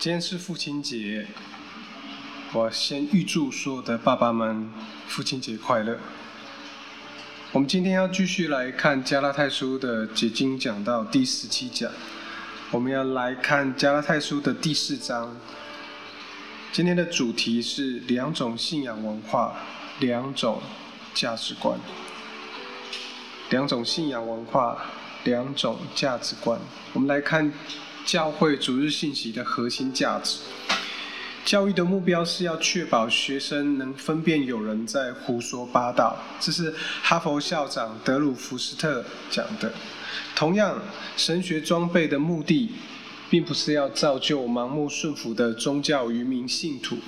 今天是父亲节，我先预祝所有的爸爸们父亲节快乐。我们今天要继续来看加拉太书的解经讲到第十七讲，我们要来看加拉太书的第四章。今天的主题是两种信仰文化，两种价值观。两种信仰文化。两种价值观，我们来看教会主日信息的核心价值。教育的目标是要确保学生能分辨有人在胡说八道，这是哈佛校长德鲁福斯特讲的。同样，神学装备的目的，并不是要造就盲目顺服的宗教愚民信徒，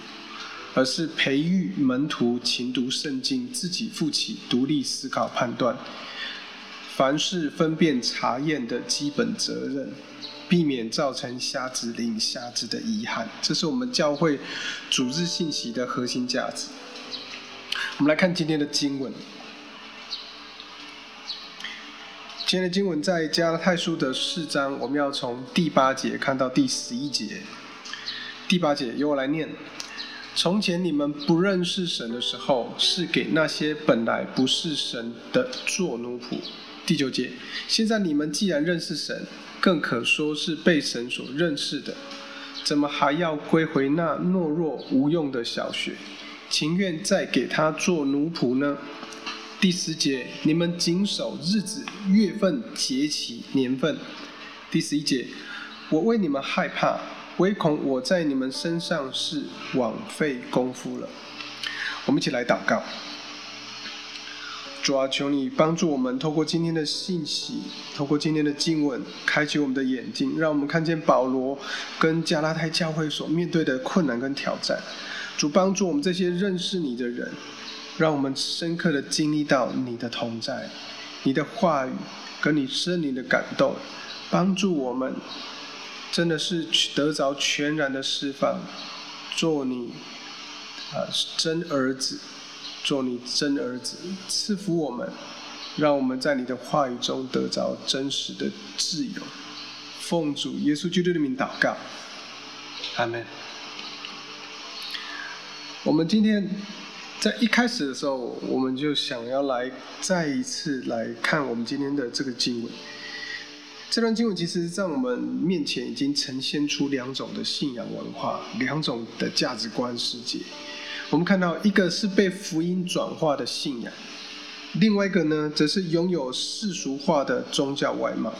而是培育门徒勤读圣经，自己负起独立思考判断。凡事分辨查验的基本责任，避免造成瞎子领瞎子的遗憾，这是我们教会组织信息的核心价值。我们来看今天的经文。今天的经文在加拉太书的四章，我们要从第八节看到第十一节。第八节由我来念：从前你们不认识神的时候，是给那些本来不是神的做奴仆。第九节，现在你们既然认识神，更可说是被神所认识的，怎么还要归回那懦弱无用的小学，情愿再给他做奴仆呢？第十节，你们谨守日子、月份、节期、年份。第十一节，我为你们害怕，唯恐我在你们身上是枉费功夫了。我们一起来祷告。主啊，求你帮助我们，透过今天的信息，透过今天的经文，开启我们的眼睛，让我们看见保罗跟加拉太教会所面对的困难跟挑战。主帮助我们这些认识你的人，让我们深刻的经历到你的同在，你的话语跟你圣灵的感动，帮助我们真的是得着全然的释放，做你啊真儿子。做你真儿子，赐福我们，让我们在你的话语中得着真实的自由。奉主耶稣基督的名祷告，阿门。我们今天在一开始的时候，我们就想要来再一次来看我们今天的这个经文。这段经文其实在我们面前已经呈现出两种的信仰文化，两种的价值观世界。我们看到一个是被福音转化的信仰，另外一个呢，则是拥有世俗化的宗教外貌。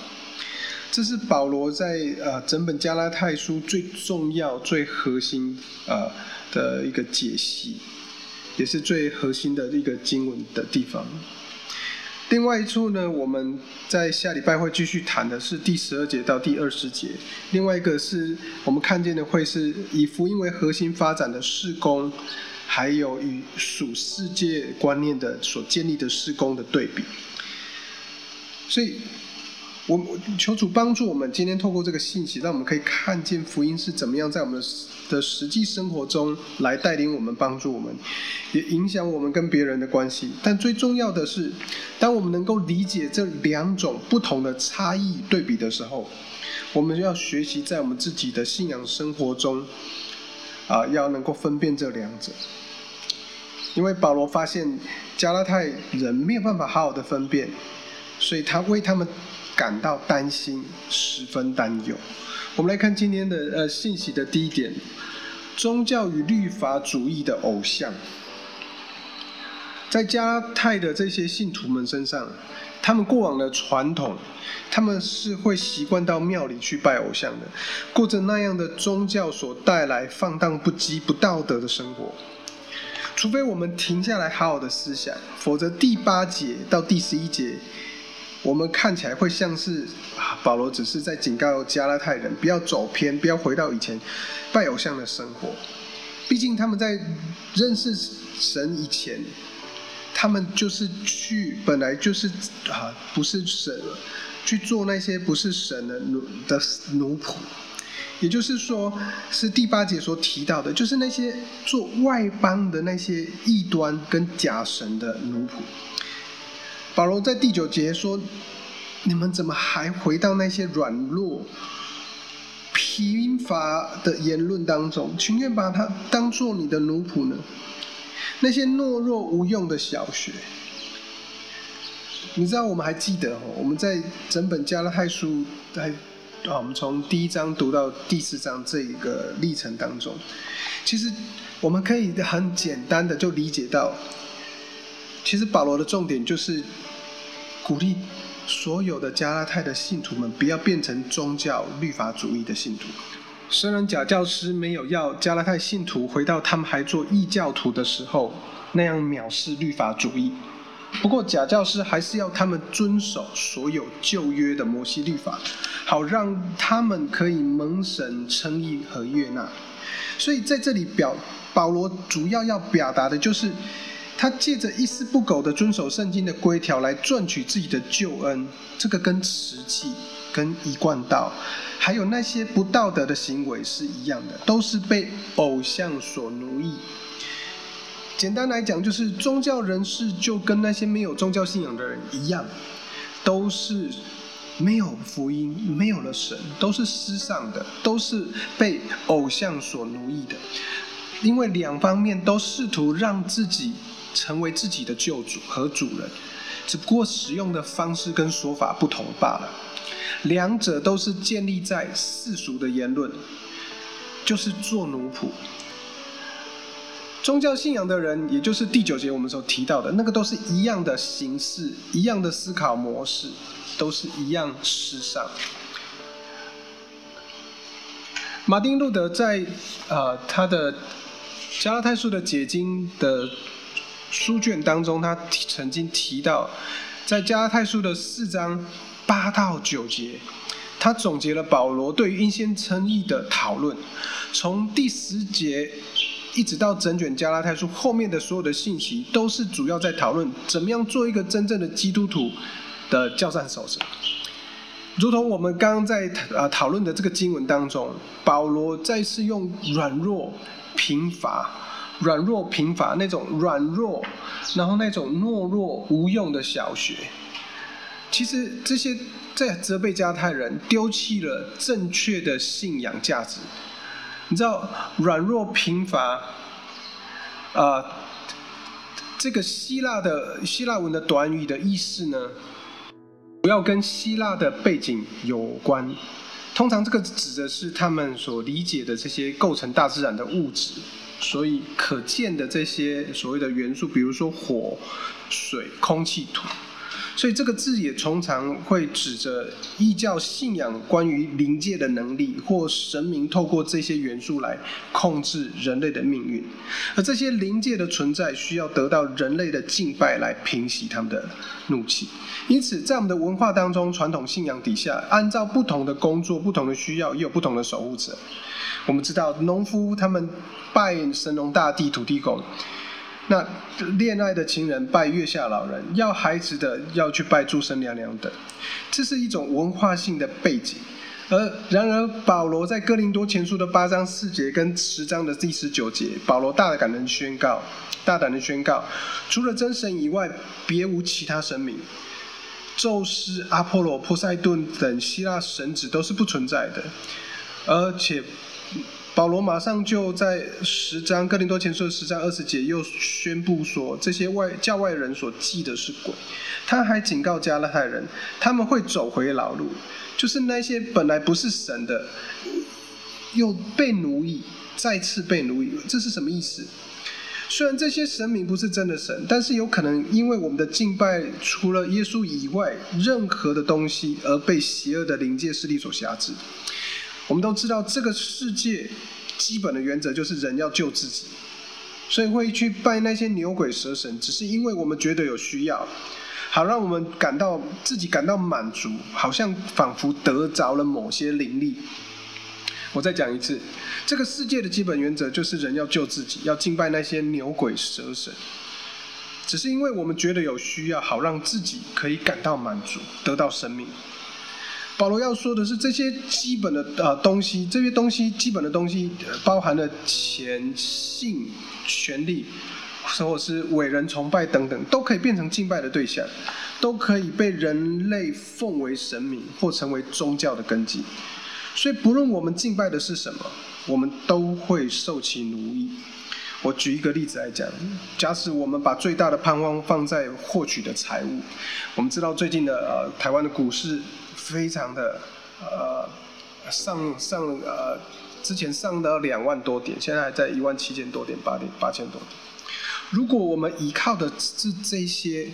这是保罗在呃整本加拉太书最重要、最核心呃的一个解析，也是最核心的一个经文的地方。另外一处呢，我们在下礼拜会继续谈的是第十二节到第二十节。另外一个是我们看见的会是以福音为核心发展的事工。还有与属世界观念的所建立的施工的对比，所以，我求主帮助我们，今天透过这个信息，让我们可以看见福音是怎么样在我们的实际生活中来带领我们、帮助我们，也影响我们跟别人的关系。但最重要的是，当我们能够理解这两种不同的差异对比的时候，我们要学习在我们自己的信仰生活中，啊，要能够分辨这两者。因为保罗发现加拉太人没有办法好好的分辨，所以他为他们感到担心，十分担忧。我们来看今天的呃信息的第一点：宗教与律法主义的偶像。在加拉太的这些信徒们身上，他们过往的传统，他们是会习惯到庙里去拜偶像的，过着那样的宗教所带来放荡不羁、不道德的生活。除非我们停下来好好的思想，否则第八节到第十一节，我们看起来会像是，保罗只是在警告加拉太人不要走偏，不要回到以前拜偶像的生活。毕竟他们在认识神以前，他们就是去本来就是啊，不是神去做那些不是神的奴的奴仆。也就是说，是第八节所提到的，就是那些做外邦的那些异端跟假神的奴仆。保罗在第九节说：“你们怎么还回到那些软弱、贫乏的言论当中，情愿把它当做你的奴仆呢？那些懦弱无用的小学，你知道我们还记得哦？我们在整本加拉太书，在啊，我们从第一章读到第四章这一个历程当中，其实我们可以很简单的就理解到，其实保罗的重点就是鼓励。所有的加拉太的信徒们，不要变成宗教律法主义的信徒。虽然假教师没有要加拉太信徒回到他们还做异教徒的时候那样藐视律法主义，不过假教师还是要他们遵守所有旧约的摩西律法，好让他们可以蒙神称义和悦纳。所以在这里表保罗主要要表达的就是。他借着一丝不苟的遵守圣经的规条来赚取自己的救恩，这个跟实际、跟一贯道，还有那些不道德的行为是一样的，都是被偶像所奴役。简单来讲，就是宗教人士就跟那些没有宗教信仰的人一样，都是没有福音、没有了神，都是失丧的，都是被偶像所奴役的。因为两方面都试图让自己。成为自己的救主和主人，只不过使用的方式跟说法不同罢了。两者都是建立在世俗的言论，就是做奴仆。宗教信仰的人，也就是第九节我们所提到的那个，都是一样的形式，一样的思考模式，都是一样时尚。马丁路德在呃他的加拉太书的解经的。书卷当中，他曾经提到，在加拉太书的四章八到九节，他总结了保罗对于因先称义的讨论。从第十节一直到整卷加拉太书后面的所有的信息，都是主要在讨论怎么样做一个真正的基督徒的教战守则。如同我们刚刚在呃讨论的这个经文当中，保罗再次用软弱、贫乏。软弱贫乏那种软弱，然后那种懦弱无用的小学，其实这些在责备加太人丢弃了正确的信仰价值。你知道软弱贫乏，啊，这个希腊的希腊文的短语的意思呢，主要跟希腊的背景有关。通常这个指的是他们所理解的这些构成大自然的物质。所以可见的这些所谓的元素，比如说火、水、空气、土，所以这个字也通常会指着异教信仰关于灵界的能力，或神明透过这些元素来控制人类的命运。而这些灵界的存在需要得到人类的敬拜来平息他们的怒气。因此，在我们的文化当中，传统信仰底下，按照不同的工作、不同的需要，也有不同的守护者。我们知道，农夫他们拜神农大帝、土地公；那恋爱的情人拜月下老人，要孩子的要去拜诸神娘娘等。这是一种文化性的背景。而然而，保罗在哥林多前书的八章四节跟十章的第十九节，保罗大胆的宣告，大胆的宣告，除了真神以外，别无其他神明。宙斯、阿波罗、波塞顿等希腊神祇都是不存在的，而且。保罗马上就在十章哥林多前书的十章二十节又宣布说，这些外教外人所祭的是鬼。他还警告加拉太人，他们会走回老路，就是那些本来不是神的，又被奴役，再次被奴役。这是什么意思？虽然这些神明不是真的神，但是有可能因为我们的敬拜除了耶稣以外任何的东西，而被邪恶的灵界势力所辖制。我们都知道，这个世界基本的原则就是人要救自己，所以会去拜那些牛鬼蛇神，只是因为我们觉得有需要，好让我们感到自己感到满足，好像仿佛得着了某些灵力。我再讲一次，这个世界的基本原则就是人要救自己，要敬拜那些牛鬼蛇神，只是因为我们觉得有需要，好让自己可以感到满足，得到生命。保罗要说的是，这些基本的呃东西，这些东西基本的东西，包含了钱、性、权力，或者是伟人崇拜等等，都可以变成敬拜的对象。都可以被人类奉为神明或成为宗教的根基。所以，不论我们敬拜的是什么，我们都会受其奴役。我举一个例子来讲，假使我们把最大的盼望放在获取的财物，我们知道最近的呃台湾的股市非常的呃上上呃之前上到两万多点，现在还在一万七千多点八点八千多点。如果我们依靠的是这些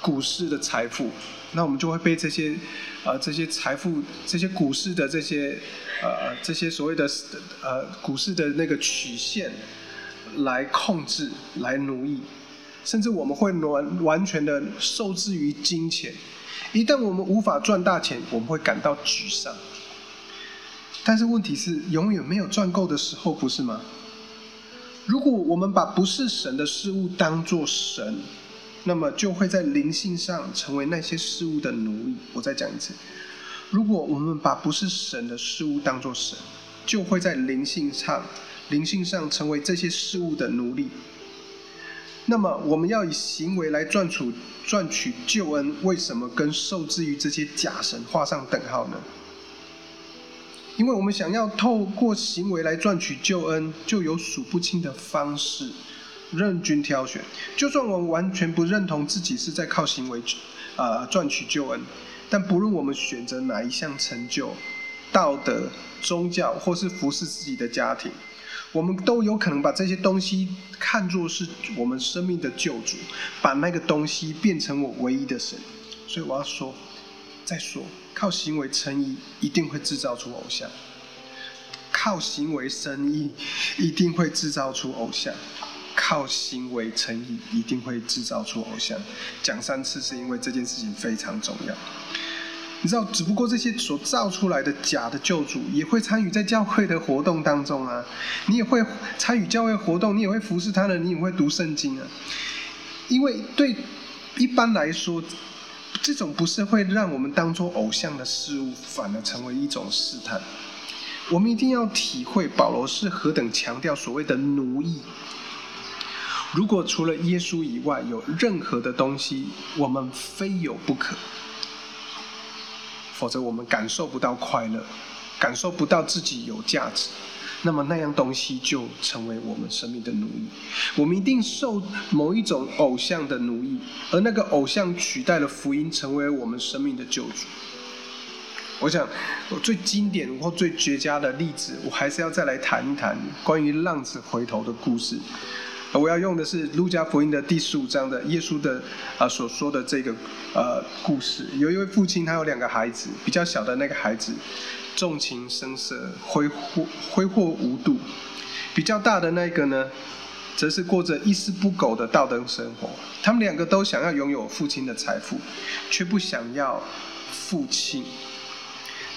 股市的财富，那我们就会被这些呃这些财富这些股市的这些呃这些所谓的呃股市的那个曲线。来控制，来奴役，甚至我们会完完全的受制于金钱。一旦我们无法赚大钱，我们会感到沮丧。但是问题是，永远没有赚够的时候，不是吗？如果我们把不是神的事物当作神，那么就会在灵性上成为那些事物的奴隶。我再讲一次，如果我们把不是神的事物当作神，就会在灵性上。灵性上成为这些事物的奴隶，那么我们要以行为来赚取赚取救恩，为什么跟受制于这些假神画上等号呢？因为我们想要透过行为来赚取救恩，就有数不清的方式任君挑选。就算我们完全不认同自己是在靠行为啊赚取救恩，但不论我们选择哪一项成就、道德、宗教，或是服侍自己的家庭。我们都有可能把这些东西看作是我们生命的救主，把那个东西变成我唯一的神。所以我要说，再说，靠行为称义一定会制造出偶像；靠行为生义一定会制造出偶像；靠行为称义一定会制造出偶像。讲三次是因为这件事情非常重要。你知道，只不过这些所造出来的假的救主也会参与在教会的活动当中啊，你也会参与教会活动，你也会服侍他人，你也会读圣经啊。因为对一般来说，这种不是会让我们当做偶像的事物，反而成为一种试探。我们一定要体会保罗是何等强调所谓的奴役。如果除了耶稣以外有任何的东西，我们非有不可。否则我们感受不到快乐，感受不到自己有价值，那么那样东西就成为我们生命的奴役。我们一定受某一种偶像的奴役，而那个偶像取代了福音，成为我们生命的救主。我想，最经典或最绝佳的例子，我还是要再来谈一谈关于浪子回头的故事。我要用的是路加福音的第十五章的耶稣的啊所说的这个呃故事。有一位父亲，他有两个孩子，比较小的那个孩子纵情声色，挥霍挥霍无度；比较大的那个呢，则是过着一丝不苟的道德生活。他们两个都想要拥有父亲的财富，却不想要父亲。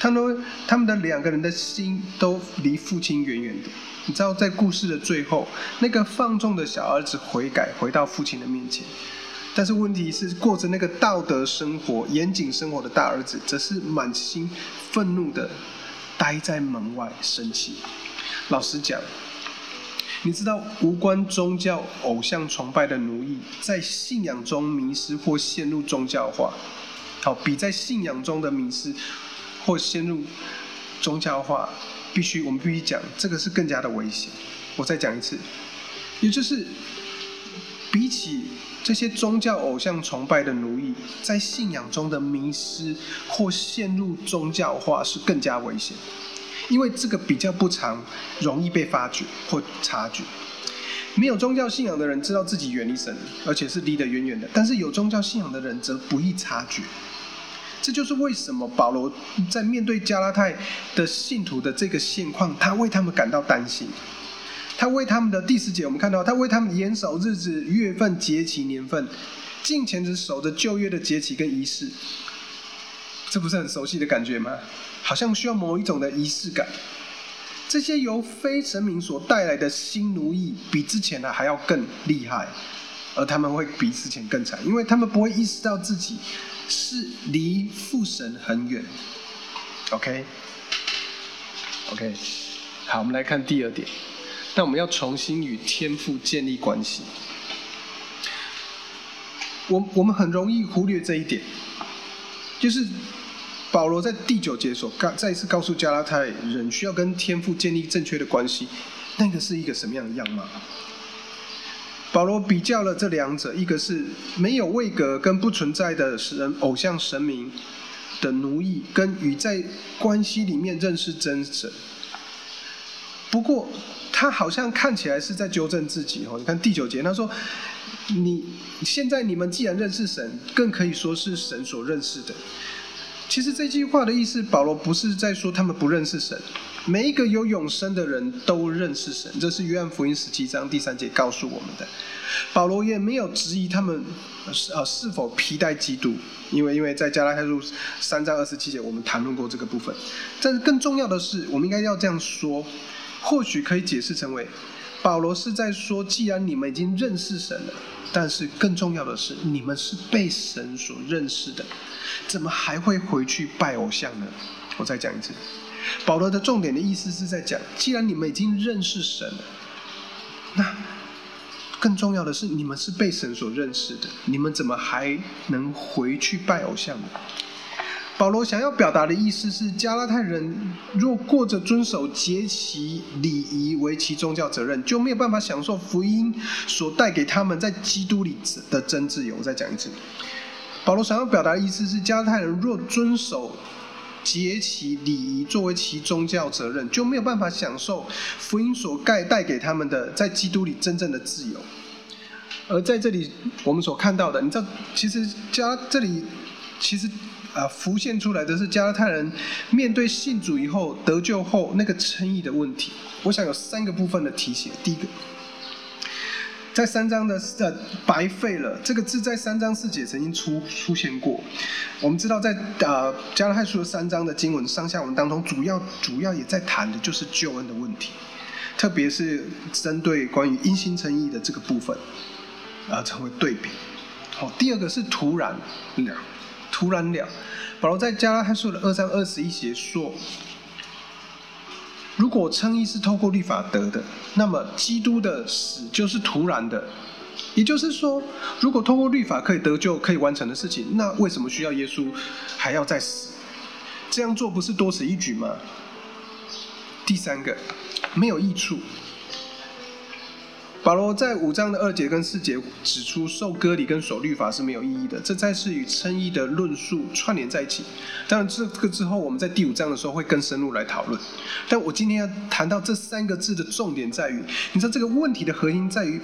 他们他们的两个人的心都离父亲远远的。你知道，在故事的最后，那个放纵的小儿子悔改，回到父亲的面前。但是问题是，过着那个道德生活、严谨生活的大儿子，则是满心愤怒的待在门外生气。老实讲，你知道，无关宗教、偶像崇拜的奴役，在信仰中迷失或陷入宗教化，好，比在信仰中的迷失或陷入宗教化。必须，我们必须讲，这个是更加的危险。我再讲一次，也就是比起这些宗教偶像崇拜的奴役，在信仰中的迷失或陷入宗教化是更加危险，因为这个比较不常容易被发觉或察觉。没有宗教信仰的人知道自己远离神，而且是离得远远的；但是有宗教信仰的人则不易察觉。这就是为什么保罗在面对加拉太的信徒的这个现况，他为他们感到担心。他为他们的第四节，我们看到他为他们严守日子、月份、节期、年份，近前只守着旧约的节期跟仪式。这不是很熟悉的感觉吗？好像需要某一种的仪式感。这些由非神明所带来的新奴役，比之前的还要更厉害，而他们会比之前更惨，因为他们不会意识到自己。是离父神很远，OK，OK，好，我们来看第二点。那我们要重新与天父建立关系。我我们很容易忽略这一点，就是保罗在第九节所告再一次告诉加拉太人，需要跟天父建立正确的关系，那个是一个什么样的样貌？保罗比较了这两者，一个是没有位格跟不存在的神偶像神明的奴役，跟与在关系里面认识真神。不过他好像看起来是在纠正自己哦。你看第九节，他说：“你现在你们既然认识神，更可以说是神所认识的。”其实这句话的意思，保罗不是在说他们不认识神。每一个有永生的人都认识神，这是约翰福音十七章第三节告诉我们的。保罗也没有质疑他们是呃是否披戴基督，因为因为在加拉太书三章二十七节我们谈论过这个部分。但是更重要的是，我们应该要这样说，或许可以解释成为保罗是在说，既然你们已经认识神了，但是更重要的是，你们是被神所认识的，怎么还会回去拜偶像呢？我再讲一次。保罗的重点的意思是在讲，既然你们已经认识神了，那更重要的是，你们是被神所认识的，你们怎么还能回去拜偶像呢？保罗想要表达的意思是，加拉太人若过着遵守节期礼仪为其宗教责任，就没有办法享受福音所带给他们在基督里的真自由。我再讲一次，保罗想要表达的意思是，加拉太人若遵守。节其礼仪作为其宗教责任，就没有办法享受福音所盖带给他们的在基督里真正的自由。而在这里，我们所看到的，你知道，其实加这里其实啊浮现出来的是加拉太人面对信主以后得救后那个称义的问题。我想有三个部分的提醒。第一个。在三章的呃白费了这个字在三章四节曾经出出现过，我们知道在呃加拉太书的三章的经文上下文当中，主要主要也在谈的就是救恩的问题，特别是针对关于因信称义的这个部分，啊成为对比。好，第二个是突然，突然了，保罗在加拉太书的二章二十一节说。如果称义是透过律法得的，那么基督的死就是突然的。也就是说，如果透过律法可以得救、可以完成的事情，那为什么需要耶稣还要再死？这样做不是多此一举吗？第三个，没有益处。保罗在五章的二节跟四节指出，受割礼跟守律法是没有意义的，这再次与称义的论述串联在一起。当然，这个之后我们在第五章的时候会更深入来讨论。但我今天要谈到这三个字的重点在于，你知道这个问题的核心在于，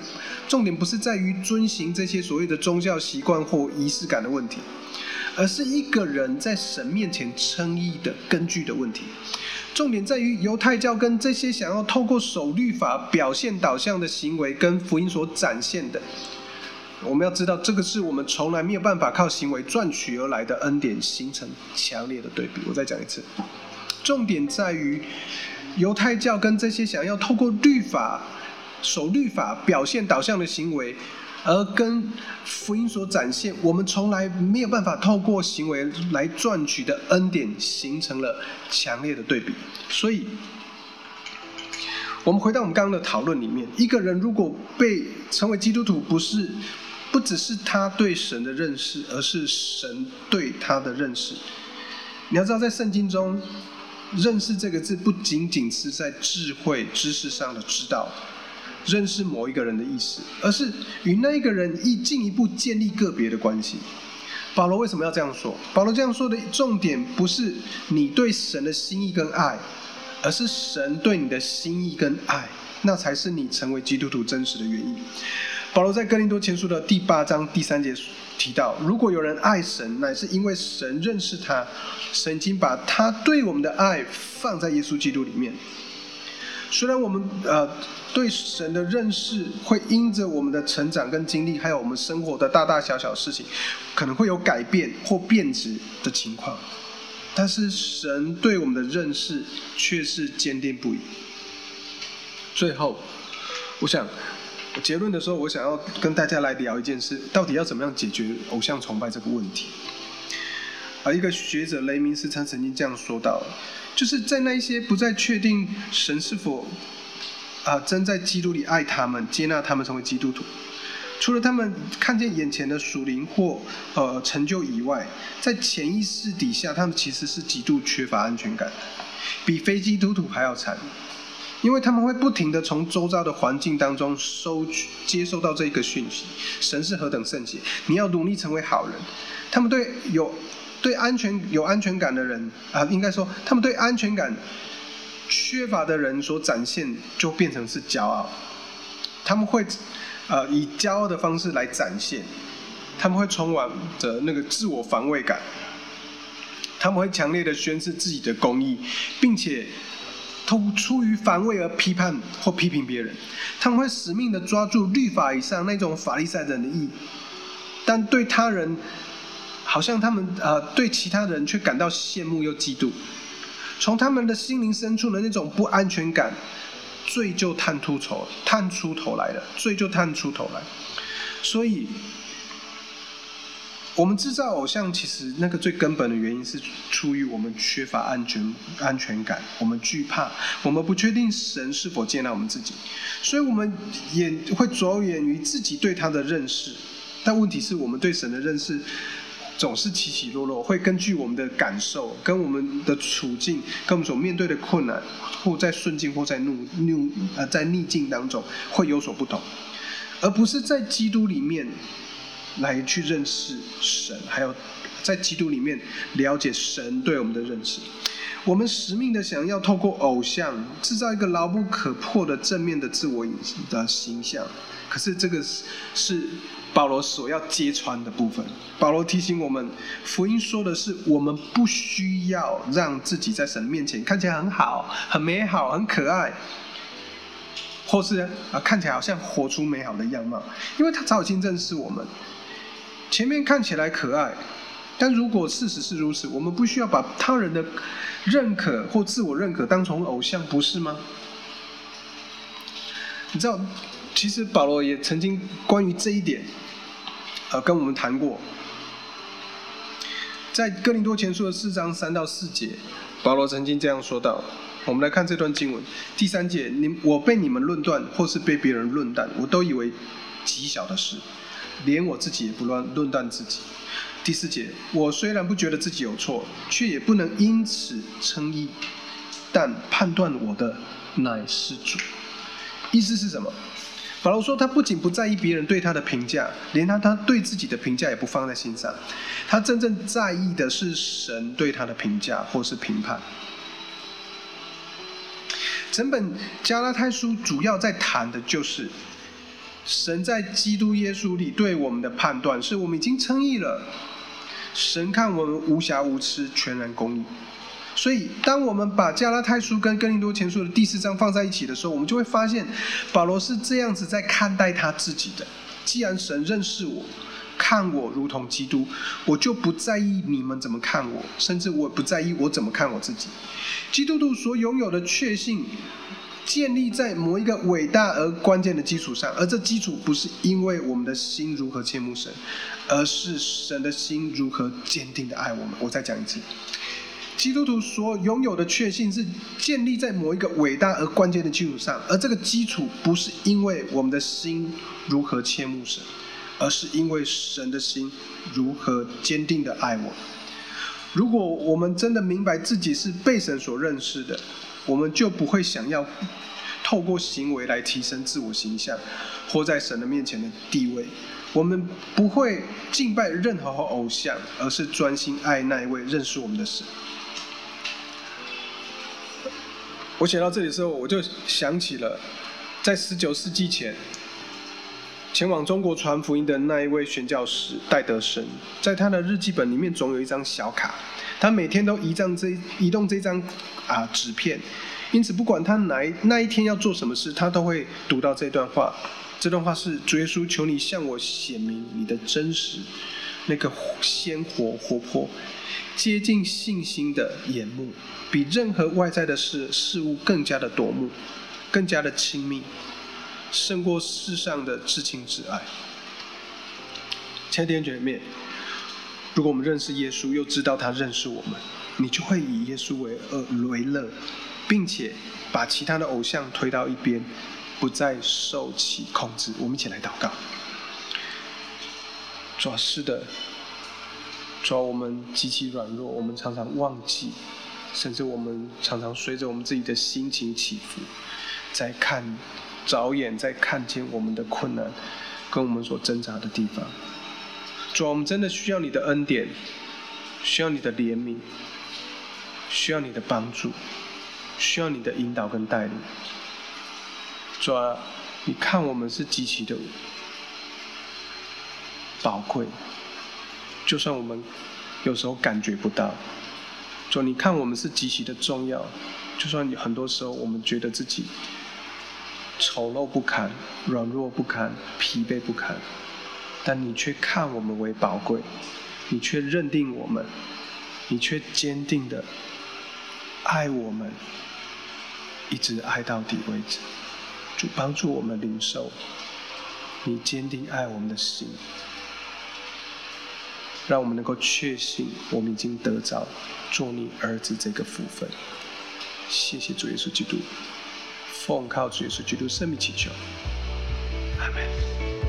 重点不是在于遵行这些所谓的宗教习惯或仪式感的问题，而是一个人在神面前称义的根据的问题。重点在于犹太教跟这些想要透过守律法表现导向的行为，跟福音所展现的，我们要知道，这个是我们从来没有办法靠行为赚取而来的恩典，形成强烈的对比。我再讲一次，重点在于犹太教跟这些想要透过律法守律法表现导向的行为。而跟福音所展现，我们从来没有办法透过行为来赚取的恩典，形成了强烈的对比。所以，我们回到我们刚刚的讨论里面，一个人如果被成为基督徒，不是不只是他对神的认识，而是神对他的认识。你要知道，在圣经中，认识这个字不仅仅是在智慧知识上的知道。认识某一个人的意思，而是与那一个人一进一步建立个别的关系。保罗为什么要这样说？保罗这样说的重点不是你对神的心意跟爱，而是神对你的心意跟爱，那才是你成为基督徒真实的原因。保罗在哥林多前书的第八章第三节提到：如果有人爱神，乃是因为神认识他，神已经把他对我们的爱放在耶稣基督里面。虽然我们呃。对神的认识会因着我们的成长跟经历，还有我们生活的大大小小事情，可能会有改变或变质的情况。但是神对我们的认识却是坚定不移。最后，我想结论的时候，我想要跟大家来聊一件事：到底要怎么样解决偶像崇拜这个问题？而一个学者雷明斯曾曾经这样说到：，就是在那一些不再确定神是否。啊，真在基督里爱他们，接纳他们成为基督徒。除了他们看见眼前的属灵或呃成就以外，在潜意识底下，他们其实是极度缺乏安全感的，比非基督徒还要惨，因为他们会不停的从周遭的环境当中收取、接收到这个讯息：神是何等圣洁，你要努力成为好人。他们对有对安全有安全感的人啊，应该说，他们对安全感缺乏的人所展现，就变成是骄傲，他们会。呃，以骄傲的方式来展现，他们会充满着那个自我防卫感，他们会强烈的宣示自己的公义，并且突出于防卫而批判或批评别人，他们会死命的抓住律法以上那种法利赛人的义，但对他人，好像他们呃对其他人却感到羡慕又嫉妒，从他们的心灵深处的那种不安全感。罪就探出头，探出头来了。罪就探出头来，所以，我们制造偶像，其实那个最根本的原因是出于我们缺乏安全安全感，我们惧怕，我们不确定神是否接纳我们自己，所以我们也会着眼于自己对他的认识。但问题是我们对神的认识。总是起起落落，会根据我们的感受、跟我们的处境、跟我们所面对的困难，或在顺境或在怒怒呃在逆境当中会有所不同，而不是在基督里面来去认识神，还有在基督里面了解神对我们的认识。我们使命的想要透过偶像制造一个牢不可破的正面的自我隐的形象，可是这个是是。保罗所要揭穿的部分，保罗提醒我们，福音说的是，我们不需要让自己在神面前看起来很好、很美好、很可爱，或是啊看起来好像活出美好的样貌，因为他早已经认识我们。前面看起来可爱，但如果事实是如此，我们不需要把他人的认可或自我认可当成偶像，不是吗？你知道？其实保罗也曾经关于这一点，呃，跟我们谈过。在哥林多前书的四章三到四节，保罗曾经这样说道：“我们来看这段经文，第三节，你我被你们论断，或是被别人论断，我都以为极小的事，连我自己也不乱论断自己。”第四节，我虽然不觉得自己有错，却也不能因此称义，但判断我的乃是主。意思是什么？保罗说，他不仅不在意别人对他的评价，连他他对自己的评价也不放在心上。他真正在意的是神对他的评价或是评判。整本加拉太书主要在谈的就是神在基督耶稣里对我们的判断，是我们已经称义了。神看我们无瑕无疵，全然公义。所以，当我们把加拉太书跟哥林多前书的第四章放在一起的时候，我们就会发现，保罗是这样子在看待他自己的。既然神认识我，看我如同基督，我就不在意你们怎么看我，甚至我不在意我怎么看我自己。基督徒所拥有的确信，建立在某一个伟大而关键的基础上，而这基础不是因为我们的心如何切慕神，而是神的心如何坚定的爱我们。我再讲一次。基督徒所拥有的确信是建立在某一个伟大而关键的基础上，而这个基础不是因为我们的心如何切慕神，而是因为神的心如何坚定的爱我。如果我们真的明白自己是被神所认识的，我们就不会想要透过行为来提升自我形象，或在神的面前的地位。我们不会敬拜任何偶像，而是专心爱那一位认识我们的神。我写到这里的时候，我就想起了，在十九世纪前，前往中国传福音的那一位宣教师戴德生，在他的日记本里面总有一张小卡，他每天都移张这移动这张啊纸片，因此不管他哪那一天要做什么事，他都会读到这段话。这段话是主耶稣求你向我显明你的真实，那个鲜活活泼。接近信心的眼目，比任何外在的事事物更加的夺目，更加的亲密，胜过世上的至亲至爱。亲爱的姐妹，如果我们认识耶稣，又知道他认识我们，你就会以耶稣为恶为乐，并且把其他的偶像推到一边，不再受其控制。我们一起来祷告。主是的，主要我们极其软弱，我们常常忘记，甚至我们常常随着我们自己的心情起伏，在看，着眼在看见我们的困难，跟我们所挣扎的地方。主，我们真的需要你的恩典，需要你的怜悯，需要你的帮助，需要你的引导跟带领。主啊，你看我们是极其的宝贵，就算我们有时候感觉不到。主，你看我们是极其的重要，就算你很多时候我们觉得自己丑陋不堪、软弱不堪、疲惫不堪。但你却看我们为宝贵，你却认定我们，你却坚定的爱我们，一直爱到底为止。主帮助我们领受你坚定爱我们的心，让我们能够确信我们已经得着做你儿子这个福分。谢谢主耶稣基督，奉靠主耶稣基督圣名祈求，阿门。